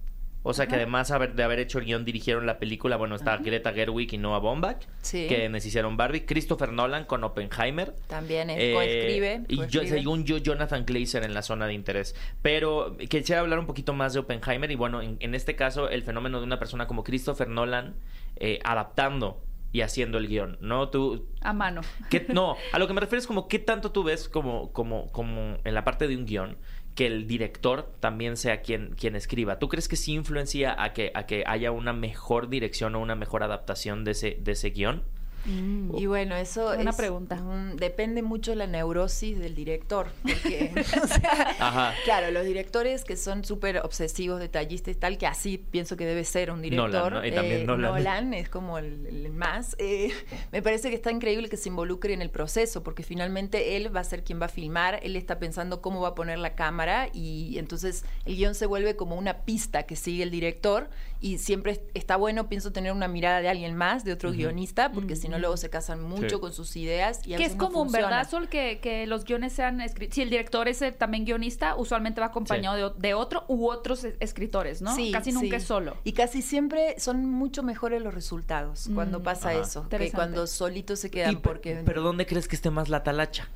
O sea, que además haber- de haber hecho el guion, dirigieron la película. Bueno, está Greta Gerwig y Noah Baumbach, Sí. que nos hicieron Barbie. Christopher Nolan con Oppenheimer. También es, Eh, coescribe. Y yo, según yo, Jonathan Glazer en la zona de interés. Pero quisiera hablar un poquito más de Oppenheimer. Y bueno, en, en este caso, el fenómeno de una persona como Christopher Nolan eh, adaptando y haciendo el guion, ¿no? Tú, A mano. ¿Qué- no, a lo que me refiero es como qué tanto tú ves como, como, como en la parte de un guion que el director también sea quien, quien escriba. ¿Tú crees que sí influencia a que, a que haya una mejor dirección o una mejor adaptación de ese, de ese guion? Y bueno, eso Buena es pregunta. un- depende mucho de la neurosis del director. Porque, o sea, Ajá. claro, los directores que son súper obsesivos, detallistas, tal, que así pienso que debe ser un director. Nolan, ¿no? Y también eh, Nolan. es como el, el más. eh, me parece que está increíble que se involucre en el proceso, porque finalmente él va a ser quien va a filmar, él está pensando cómo va a poner la cámara y entonces el guion se vuelve como una pista que sigue el director y siempre está bueno, pienso, tener una mirada de alguien más, de otro Ujú. guionista, porque Mm. si no luego se casan mucho Sí. con sus ideas y a Que es no común, funciona. ¿verdad, Sol? Que, que los guiones sean escritos. Si el director es eh, también guionista, usualmente va acompañado de, o- de otro u otros es- escritores, ¿no? Sí, Casi nunca sí. es solo. Y casi siempre son mucho mejores los resultados cuando Mm. pasa Ajá. eso, que cuando solitos se quedan porque Pero ¿dónde crees que esté más la talacha?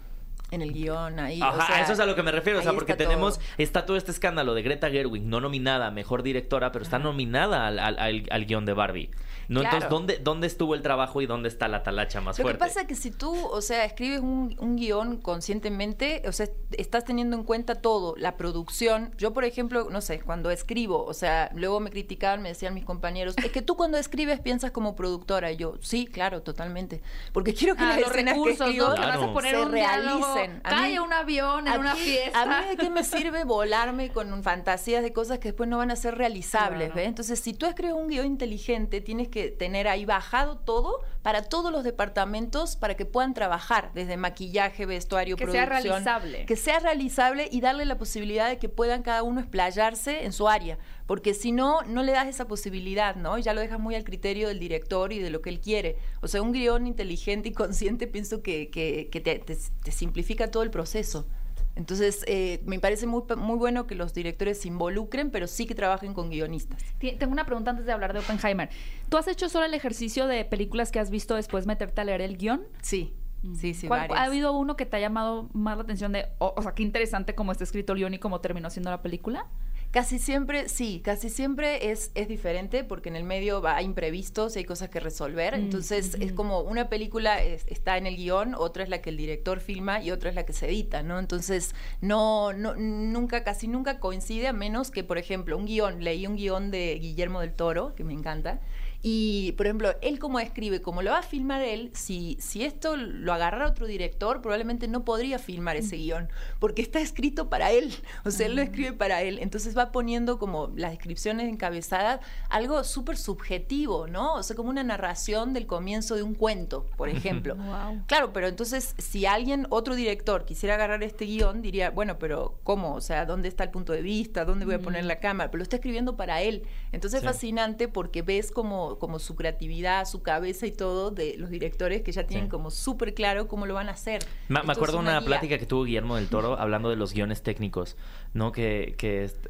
en el guion ahí. o Ajá, sea, a eso es a lo que me refiero. O sea, porque está tenemos, todo. está todo este escándalo de Greta Gerwig, no nominada a mejor directora, pero está nominada al, al, al- al guion de Barbie. No, Claro. entonces, ¿dónde, ¿dónde estuvo el trabajo y dónde está la talacha más Lo que fuerte? pasa es que si tú, o sea, escribes un, un guion conscientemente, o sea, estás teniendo en cuenta todo, la producción. Yo, por ejemplo, no sé, cuando escribo, o sea, luego me criticaban, me decían mis compañeros, es que tú cuando escribes piensas como productora. Y yo, sí, claro, totalmente. Porque quiero que Ah, las los escenas que recursos, escribo ¿no? Que vas Claro. a poner se un realicen. A mí- cae un avión en ¿A una fiesta. A mí de qué me sirve volarme con fantasías de cosas que después no van a ser realizables, Claro. ¿ves? Entonces, si tú escribes un guion inteligente, tienes que tener ahí bajado todo para todos los departamentos para que puedan trabajar, desde maquillaje, vestuario, Que sea producción. realizable. Que sea realizable y darle la posibilidad de que puedan cada uno explayarse en su área. Porque si no, no le das esa posibilidad, ¿no? Ya lo dejas muy al criterio del director y de lo que él quiere. O sea, un guion inteligente y consciente pienso que, que- que te, te- te simplifica todo el proceso. Entonces, eh, me parece muy, muy bueno que los directores se involucren, pero sí que trabajen con guionistas. Tengo una pregunta antes de hablar de Oppenheimer. ¿Tú has hecho solo el ejercicio de películas que has visto después meterte a leer el guion? Sí, sí, sí. ¿Cuál-. ¿Ha habido uno que te ha llamado más la atención de, o, o sea, qué interesante cómo está escrito el guion y cómo terminó siendo la película? Casi siempre, sí, casi siempre es, es diferente porque en el medio va, imprevistos y hay cosas que resolver. Mm, Entonces es como una película es- está en el guion, otra es la que el director filma y otra es la que se edita, ¿no? Entonces no, no nunca, casi nunca coincide a menos que, por ejemplo, un guion, leí un guion de Guillermo del Toro, que me encanta, y, por ejemplo, él como escribe, como lo va a filmar él, si, si esto lo agarrara otro director, probablemente no podría filmar ese guion, porque está escrito para él, o sea, él lo escribe para él, entonces va poniendo como las descripciones encabezadas, algo súper subjetivo, ¿no? O sea, como una narración del comienzo de un cuento, por ejemplo. Wow. Claro, pero entonces si alguien, otro director, quisiera agarrar este guion, diría, bueno, pero ¿cómo? O sea, ¿dónde está el punto de vista? ¿Dónde voy a poner la cámara? Pero lo está escribiendo para él. Entonces Sí. es fascinante porque ves como, como su creatividad, su cabeza y todo de los directores que ya tienen Sí. como súper claro cómo lo van a hacer. Me, acuerdo una, guía. plática que tuvo Guillermo del Toro hablando de los guiones técnicos, ¿no? Que,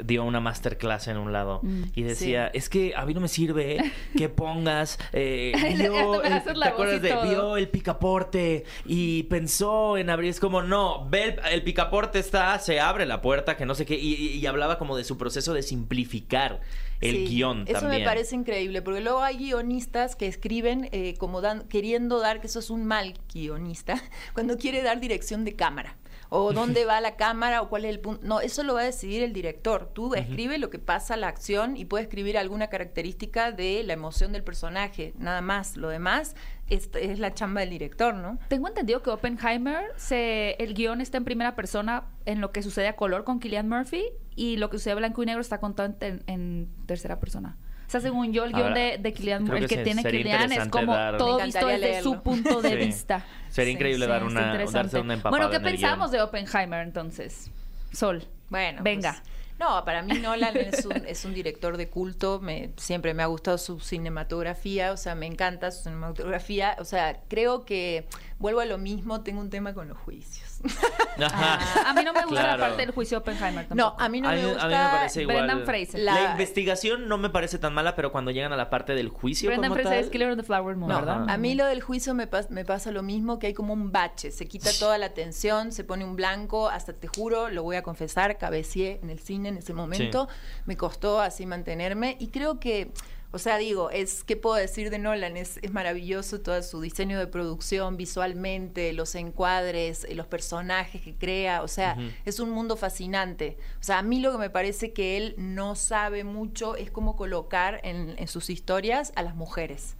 dio una masterclass en un lado Mm, y decía, es que a mí no me sirve que pongas, eh, vio, el- ¿te acuerdas de, vio el picaporte y pensó en abrir, es como, no, ve el, el picaporte está, se abre la puerta, que no sé qué, y, y- y hablaba como de su proceso de simplificar el Sí, guion Eso también. me parece increíble, porque luego hay guionistas que escriben eh, como dan, queriendo dar, que eso es un mal guionista, cuando quiere dar dirección de cámara. O dónde va la cámara o cuál es el punto. No, eso lo va a decidir el director. Tú escribe lo que pasa, la acción, y puedes escribir alguna característica de la emoción del personaje, nada más. Lo demás es, es la chamba del director, ¿no? Tengo entendido que Oppenheimer, se, el guion está en primera persona en lo que sucede a color con Killian Murphy y lo que sucede a blanco y negro está contado en, en tercera persona. O sea, según yo, el guion de, de Killian creo el que que tiene sería Killian es como dar- todo visto desde su leerlo. punto de Sí. vista. Sería Sí, increíble sí, dar una, darse una empapada Bueno, ¿qué en el pensamos guion. de Oppenheimer entonces? Sol. Bueno, Venga. pues, no, para mí Nolan es un, es un director de culto. Me, siempre me ha gustado su cinematografía, o sea, me encanta su cinematografía. O sea, creo que vuelvo a lo mismo. Tengo un tema con los juicios. Ajá. A mí no me gusta Claro. la parte del juicio de Oppenheimer No, tampoco. a mí no a, me gusta. a mí me parece igual. Brendan Fraser. La, La- investigación no me parece tan mala, pero cuando llegan a la parte del juicio Brendan como Fraser tal... es Killer of the Flower Moon, No, ¿verdad? a mí lo del juicio me, pas- me pasa lo mismo, que hay como un bache, se quita toda la tensión, se pone un blanco, hasta te juro, lo voy a confesar, cabecié en el cine en ese momento, me costó así mantenerme y creo que, o sea, digo, es, ¿qué puedo decir de Nolan? Es, es maravilloso todo su diseño de producción visualmente, los encuadres, eh, los personajes que crea, o sea, es un mundo fascinante. O sea, a mí lo que me parece que él no sabe mucho es cómo colocar en, en sus historias a las mujeres.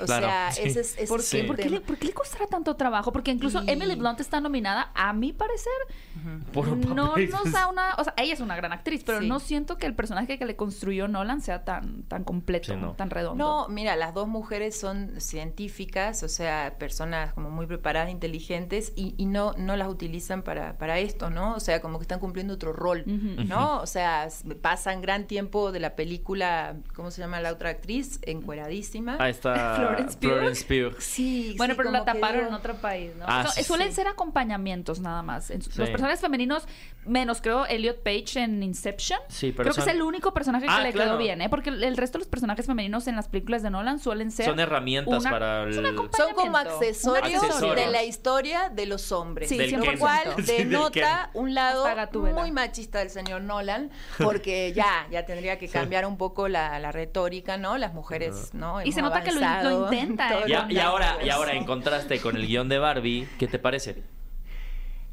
O Claro, sea, sí. ese es, ese ¿Por es qué? el ¿Por qué, le, por qué le costará tanto trabajo? Porque incluso Emily Blunt está nominada, a mi parecer, Por un no nos da una... O sea, ella es una gran actriz, pero Sí. no siento que el personaje que le construyó Nolan sea tan, tan completo, Sí, no. tan redondo. No, mira, las dos mujeres son científicas, o sea, personas como muy preparadas, inteligentes, y, y no, no las utilizan para, para esto, ¿no? O sea, como que están cumpliendo otro rol. ¿no? O sea, pasan gran tiempo de la película, ¿cómo se llama la otra actriz? Encueradísima. Ah, está esta Florence Pugh. Florence Pugh. Sí, Bueno, sí, pero la taparon digo- en otro país, ¿no? Ah, sí, suelen sí. ser acompañamientos nada más. En- Sí. Los personajes femeninos, menos creo Elliot Page en Inception. Sí, pero creo que es el único personaje que Ah, le claro. quedó bien, ¿eh? Porque el resto de los personajes femeninos en las películas de Nolan suelen ser. Son herramientas una- para el- Son como accesorios, de la historia de los hombres. Sí, lo 100%. cual denota un lado muy machista del señor Nolan, porque ya, ya tendría que cambiar un poco la, la retórica, ¿no? Las mujeres, ¿no? Y se nota que lo- lo intenta. Y, a- y ahora, y ahora en contraste con el guion de Barbie, ¿qué te parece?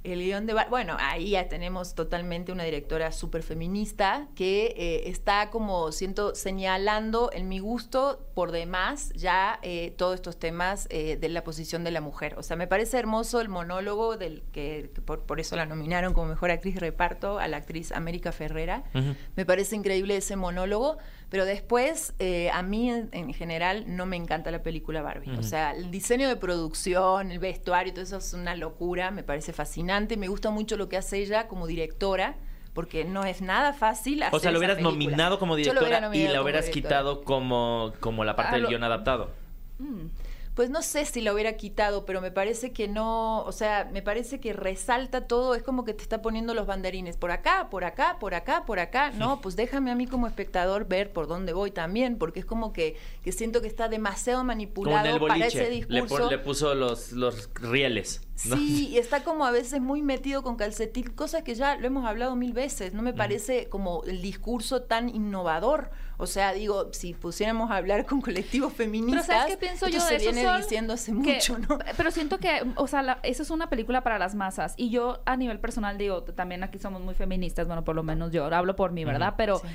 El guion de... Bar- Bueno, ahí ya tenemos totalmente una directora súper feminista que eh, está como, siento, señalando en mi gusto por demás ya eh, todos estos temas eh, de la posición de la mujer. O sea, me parece hermoso el monólogo del que, que por, por eso la nominaron como mejor actriz de reparto a la actriz América Ferrera. Ujú. Me parece increíble ese monólogo, pero después eh, a mí en, en general no me encanta la película Barbie. O sea, el diseño de producción, el vestuario, todo eso es una locura, me parece fascinante. Me gusta mucho lo que hace ella como directora, porque no es nada fácil hacer O sea, lo hubieras nominado como directora y la hubieras directora. quitado como, como la parte Ah, del lo- guion adaptado. Mm. Pues no sé si la hubiera quitado, pero me parece que no, o sea, me parece que resalta todo, es como que te está poniendo los banderines por acá, por acá, por acá, por acá. No, pues déjame a mí como espectador ver por dónde voy también, porque es como que, que siento que está demasiado manipulado para ese. Le, discurso. pon- le puso los, los rieles. ¿no? Sí, y está como a veces muy metido con calcetín, cosas que ya lo hemos hablado mil veces. No me parece como el discurso tan innovador. O sea, digo, si pusiéramos a hablar con colectivos Pero feministas, ¿sabes qué pienso yo se de eso, viene Sol? diciendo hace Que- mucho, ¿no? Pero siento que, o sea, la- esa es una película para las masas. Y yo, a nivel personal, digo, también aquí somos muy feministas, bueno, por lo menos yo hablo por mí, ¿verdad? Pero Sí.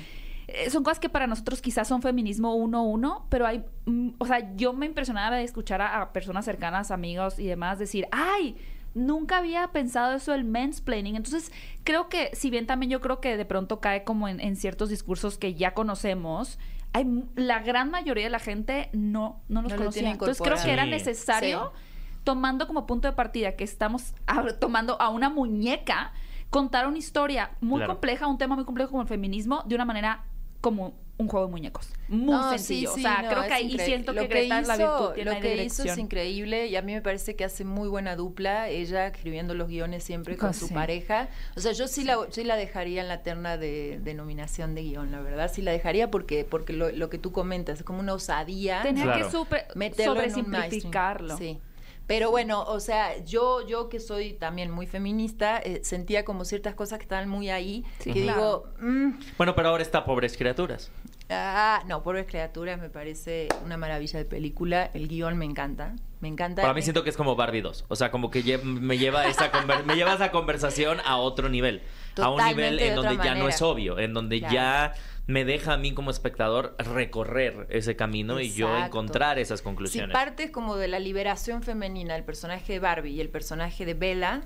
eh, son cosas que para nosotros quizás son feminismo 1-1, pero hay, mm, o sea, yo me impresionaba de escuchar a, a personas cercanas, amigos y demás decir, ¡ay! Nunca había pensado eso del mansplaining. Entonces, creo que, si bien también yo creo que de pronto cae como en, en ciertos discursos que ya conocemos, hay la gran mayoría de la gente no, no los No lo conocía. Entonces, creo que era. Sí. necesario tomando como punto de partida que estamos tomando a una muñeca, contar una historia muy Claro. compleja, un tema muy complejo como el feminismo, de una manera como un juego de muñecos. Muy No, sencillo. sí, o sea, no, creo que ahí increíble. siento Lo que la hizo- virtud tiene Lo que hizo dirección. es increíble y a mí me parece que hace muy buena dupla, ella escribiendo los guiones siempre con Sí. su pareja. O sea, yo sí la, sí la dejaría en la terna de, de nominación de guion, la verdad. Sí la dejaría porque, porque lo, lo que tú comentas es como una osadía. Tenía Claro. que super, meterlo en un sobresimplificarlo. mainstream. Sí. Pero bueno, o sea, yo, yo que soy también muy feminista, eh, sentía como ciertas cosas que estaban muy ahí, Sí, que claro. digo, mm, Bueno, pero ahora está Pobres Criaturas. Ah, no, Pobres Criaturas me parece una maravilla de película. El guion me encanta. Me encanta. Para mí siento que es como Barbie 2. O sea, como que lle- me, lleva esa me lleva esa conversación a otro nivel. a un nivel en donde ya no es obvio, en donde Claro. ya me deja a mí como espectador recorrer ese camino y yo encontrar esas Si conclusiones. partes como de la liberación femenina, el personaje de Barbie y el personaje de Bella,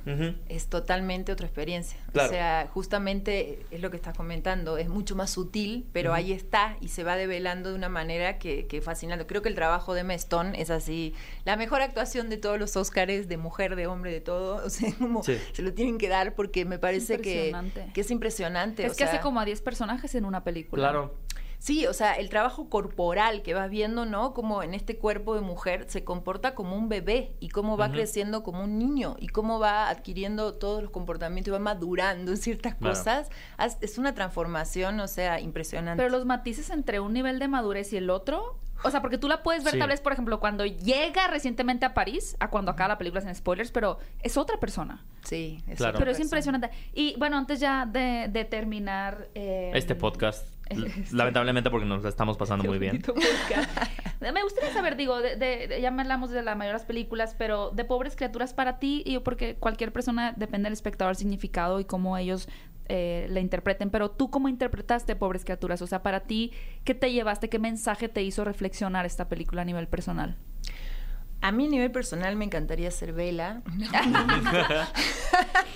es totalmente otra experiencia. Claro. O sea, justamente es lo que estás comentando, es mucho más sutil, pero ahí está y se va develando de una manera que, que fascinante. Creo que el trabajo de Emma Stone es así, la mejor actuación de todos los Óscares, de mujer, de hombre, de todo. O sea, como Sí. se lo tienen que dar porque me parece que, es impresionante. Es o que hace como a 10 personajes en una película. Claro. Sí, o sea, el trabajo corporal que vas viendo, ¿no? Como en este cuerpo de mujer se comporta como un bebé y cómo va creciendo como un niño y cómo va adquiriendo todos los comportamientos y va madurando en ciertas Claro. cosas. Es una transformación, o sea, impresionante. Pero los matices entre un nivel de madurez y el otro, o sea, porque tú la puedes ver Sí. tal vez, por ejemplo, cuando llega recientemente a París, a cuando acá la película es en spoilers, pero es otra persona. Sí, es Claro. otra Pero es impresionante. Y bueno, antes ya de, de terminar... eh, Este podcast, este- lamentablemente porque nos la estamos pasando Qué muy bien. Me gustaría saber, digo, de, de- de- ya me hablamos de la mayoría de las películas, pero de pobres criaturas para ti, y yo porque cualquier persona depende del espectador el significado y cómo ellos eh, la interpreten, pero tú cómo interpretaste pobres criaturas, o sea, para ti, ¿qué te llevaste, qué mensaje te hizo reflexionar esta película a nivel personal? A mí a nivel personal me encantaría ser Vela.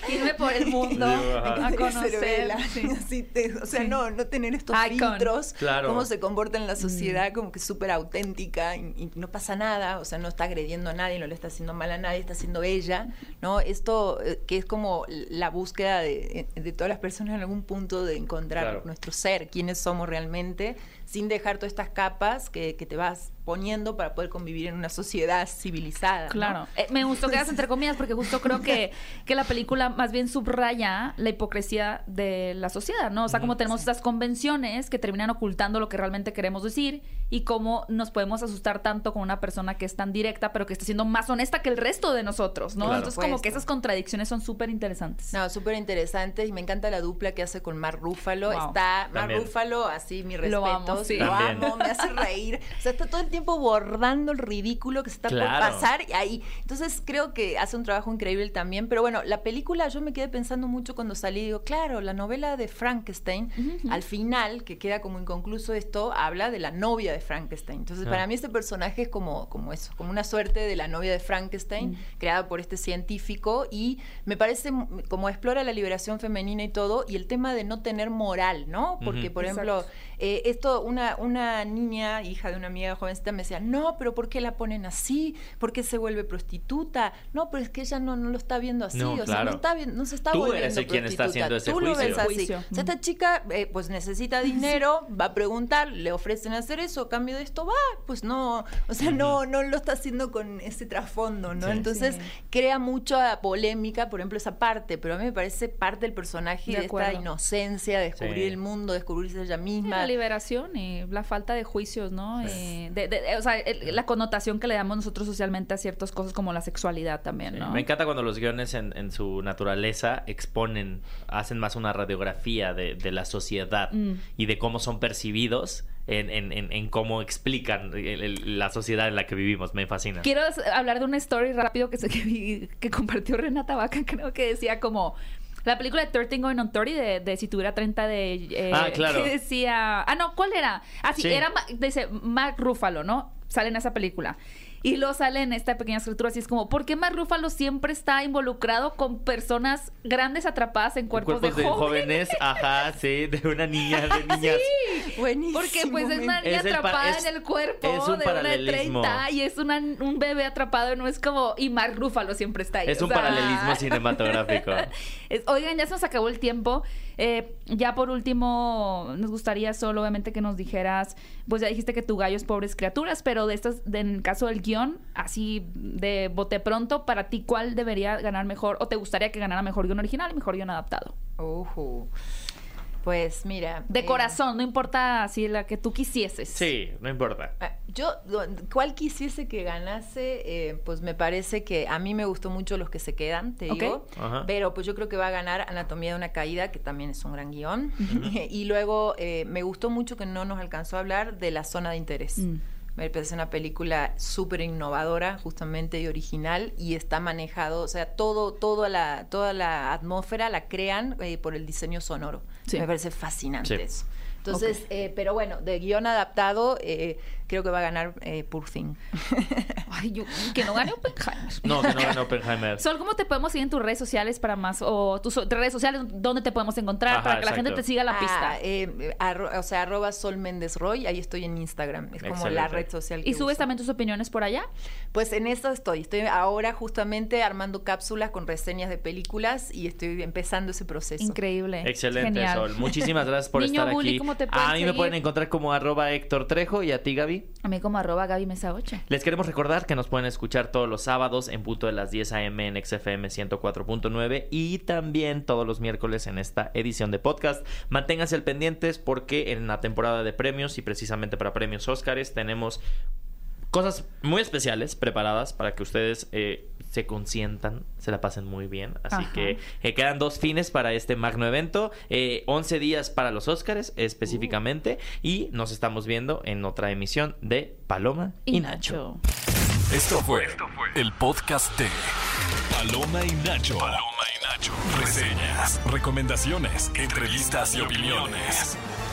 Irme por el mundo a conocer. Vela. sí. Así te- o sea, Sí. no, no tener estos Icon. filtros, Claro. cómo se comporta en la sociedad, como que súper auténtica y, y no pasa nada, o sea, no está agrediendo a nadie, no le está haciendo mal a nadie, está haciendo ella, ¿no? Esto eh, que es como la búsqueda de, de todas las personas en algún punto de encontrar Claro. nuestro ser, quiénes somos realmente, sin dejar todas estas capas que, que te vas poniendo para poder convivir en una sociedad civilizada. ¿no? Claro. Eh, me gustó que hagas entre comillas porque justo creo que, que la película más bien subraya la hipocresía de la sociedad, ¿no? O sea, como tenemos estas convenciones que terminan ocultando lo que realmente queremos decir y cómo nos podemos asustar tanto con una persona que es tan directa pero que está siendo más honesta que el resto de nosotros, ¿no? Claro. Entonces como que esas contradicciones son súper interesantes. No, súper interesante y me encanta la dupla que hace con Mar Rúfalo. Wow. Está Mar También. Rúfalo, así mi Lo respeto, amo, sí. lo amo, me hace reír. O sea, está todo el tiempo bordando el ridículo que se está Claro. por pasar y ahí. Entonces creo que hace un trabajo increíble también. Pero bueno, la película yo me quedé pensando mucho cuando salí. Digo, claro, la novela de Frankenstein, al final, que queda como inconcluso esto, habla de la novia de Frankenstein. Entonces, Ah. para mí este personaje es como, como eso, como una suerte de la novia de Frankenstein, creada por este científico. Y me parece como explora la liberación femenina y todo, y el tema de no tener moral, ¿no? Porque, por ejemplo, eh, esto, una, una niña, hija de una amiga jovencita, me decía, no, pero ¿por qué la ponen así? ¿Por qué se vuelve prostituta? No, pero es que ella no, no lo está viendo así, No, o sea, no, está bien, no se está Tú volviendo eres el quien está prostituta. haciendo ese Tú lo ves así. O sea, esta chica, eh, pues necesita dinero, va a preguntar, le ofrecen hacer eso, a cambio de esto va, pues no, o sea, no, no lo está haciendo con ese trasfondo, ¿no? Sí. Entonces Sí. crea mucha polémica, por ejemplo, esa parte, pero a mí me parece parte del personaje De de, esta inocencia, de descubrir Sí. el mundo, descubrirse ella Sí, misma. la liberación la falta de juicios, ¿no? Eh, de- de- o sea, el- la connotación que le damos nosotros socialmente a ciertas cosas como la sexualidad también, Sí, ¿no? Me encanta cuando los guiones en, en su naturaleza exponen, hacen más una radiografía de, de la sociedad Mm. y de cómo son percibidos en, en- en- en cómo explican el- el- la sociedad en la que vivimos. Me fascina. Quiero hablar de una story rápido que, se- que, vi- que compartió Renata Vaca, creo que decía como... La película de 13 Going on 30 de, de Si tuviera 30 de... eh, Ah, claro. Que decía... Ah, no, ¿cuál era? Ah, sí, Sí. era... Dice Mark Ruffalo, ¿no? Sale en esa película. Y luego sale en esta pequeña escritura así es como, ¿por qué Mark Ruffalo siempre está involucrado con personas grandes atrapadas en cuerpos, Cuerpos de, de jóvenes? jóvenes, ajá, sí, de una niña, de niñas. Buenísimo. Porque pues es una niña Es el pa- atrapada es- en el cuerpo es un de una de paralelismo. 30 y es una- un bebé atrapado, no es como... Y Mark Ruffalo siempre está ahí. Es o un sea, paralelismo cinematográfico. es- oigan, ya se nos acabó el tiempo. Eh, ya por último, nos gustaría solo obviamente que nos dijeras, pues ya dijiste que tu gallo es pobres criaturas, pero de estas, de- en el caso del guion, así de bote pronto, para ti, ¿cuál debería ganar mejor? ¿O te gustaría que ganara mejor guion original y mejor guion adaptado? Ujú. Pues mira. De eh, corazón, no importa si la que tú quisieses. Sí, no importa. Ah, Yo, cuál quisiese que ganase, eh, pues me parece que a mí me gustó mucho los que se quedan, te digo. Ajá. Pero pues yo creo que va a ganar Anatomía de una caída, que también es un gran guion. y luego eh, me gustó mucho que no nos alcanzó a hablar de La Zona de Interés. Mm. Me parece una película súper innovadora, justamente, y original, y está manejado, o sea, todo, toda la, toda la atmósfera la crean eh, por el diseño sonoro. Sí. Me parece fascinante Sí. eso. Entonces, eh, pero bueno, de guion adaptado, eh, creo que va a ganar eh, Poor Thing. Ay, yo- que no gane Oppenheimer. No, que no ganó Oppenheimer. Sol, ¿cómo te podemos seguir en tus redes sociales para más? O tus redes sociales, ¿dónde te podemos encontrar? Ajá, para que la gente te siga la pista. Ah, eh, arro- o sea, arroba Sol Méndez Roy, ahí estoy en Instagram. Es como la red social que ¿Y subes uso. también tus opiniones por allá? Pues en eso estoy. Estoy ahora justamente armando cápsulas con reseñas de películas y estoy empezando ese proceso. Increíble. Excelente, Genial. Sol. Muchísimas gracias por Niño estar Bully, aquí. ¿cómo te a mí me seguir? pueden encontrar como arroba Héctor Trejo y a ti, Gaby. A mí como arroba Gaby Mesa 8. Les queremos recordar que nos pueden escuchar todos los sábados en punto de las 10 a.m. en XFM 104.9 y también todos los miércoles en esta edición de podcast. Manténganse al pendientes porque en la temporada de premios y precisamente para premios Óscares tenemos cosas muy especiales preparadas para que ustedes eh, se consientan, se la pasen muy bien. Así Ajá. que eh, quedan dos fines para este magno evento, eh, 11 días para los Óscares específicamente y nos estamos viendo en otra emisión de Paloma y, Nacho. Esto fue el podcast de Paloma y Nacho. Paloma y Nacho. Reseñas, recomendaciones, entrevistas y opiniones.